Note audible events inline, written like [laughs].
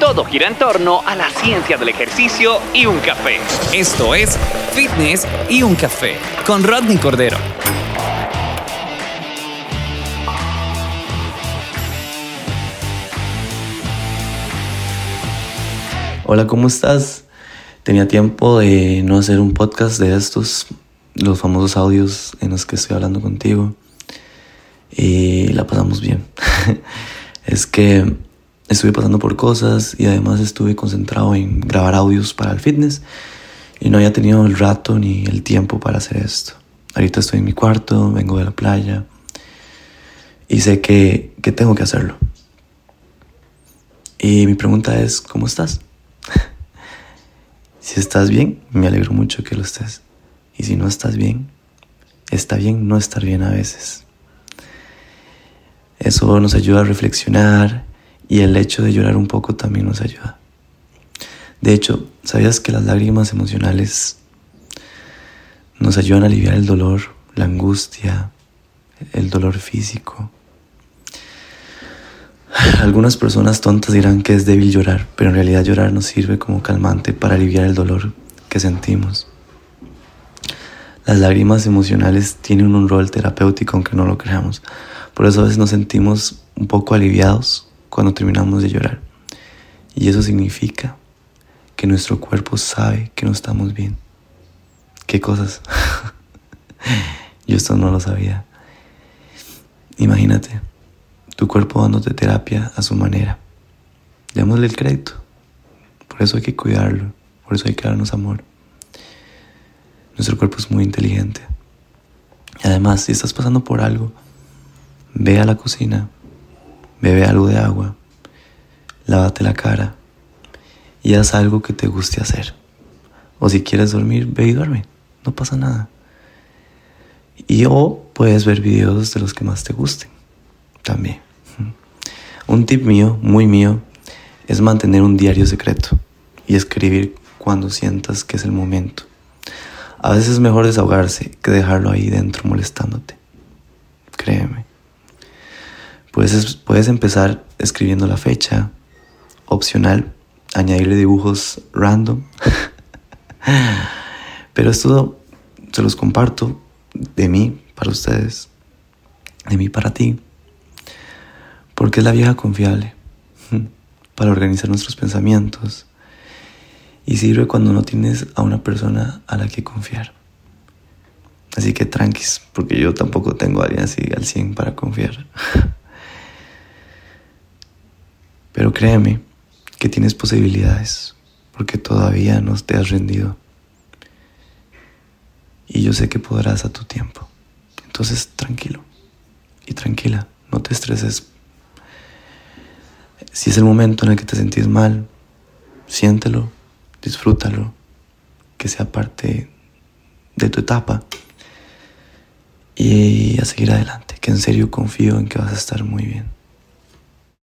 Todo gira en torno a la ciencia del ejercicio y un café. Esto es Fitness y un café con Rodney Cordero. Hola, ¿cómo estás? Tenía tiempo de no hacer un podcast de estos, los famosos audios en los que estoy hablando contigo. Y la pasamos bien. [laughs] es que estuve pasando por cosas y además estuve concentrado en grabar audios para el fitness y no había tenido el rato ni el tiempo para hacer esto. Ahorita estoy en mi cuarto, vengo de la playa y sé que, que tengo que hacerlo. Y mi pregunta es, ¿cómo estás? [laughs] si estás bien, me alegro mucho que lo estés. Y si no estás bien, está bien no estar bien a veces. Eso nos ayuda a reflexionar y el hecho de llorar un poco también nos ayuda. De hecho, ¿sabías que las lágrimas emocionales nos ayudan a aliviar el dolor, la angustia, el dolor físico? [sighs] Algunas personas tontas dirán que es débil llorar, pero en realidad llorar nos sirve como calmante para aliviar el dolor que sentimos. Las lágrimas emocionales tienen un rol terapéutico aunque no lo creamos. Por eso a veces nos sentimos un poco aliviados cuando terminamos de llorar. Y eso significa que nuestro cuerpo sabe que no estamos bien. ¿Qué cosas? [laughs] Yo esto no lo sabía. Imagínate, tu cuerpo dándote terapia a su manera. Démosle el crédito. Por eso hay que cuidarlo. Por eso hay que darnos amor. Nuestro cuerpo es muy inteligente. Y además, si estás pasando por algo, ve a la cocina, Bebe algo de agua, lávate la cara y haz algo que te guste hacer. O si quieres dormir, ve y duerme, no pasa nada. Y o puedes ver videos de los que más te gusten, también. Un tip mío, muy mío, es mantener un diario secreto y escribir cuando sientas que es el momento. A veces es mejor desahogarse que dejarlo ahí dentro molestándote. Créeme. Puedes, puedes empezar escribiendo la fecha, opcional, añadirle dibujos random. [laughs] Pero esto se los comparto de mí para ustedes, de mí para ti, porque es la vieja confiable [laughs] para organizar nuestros pensamientos y sirve cuando no tienes a una persona a la que confiar. Así que tranquis, porque yo tampoco tengo a alguien así al 100 para confiar. [laughs] Pero créeme que tienes posibilidades, porque todavía no te has rendido. Y yo sé que podrás a tu tiempo. Entonces, tranquilo y tranquila, no te estreses. Si es el momento en el que te sentís mal, siéntelo, disfrútalo, que sea parte de tu etapa y a seguir adelante, que en serio confío en que vas a estar muy bien.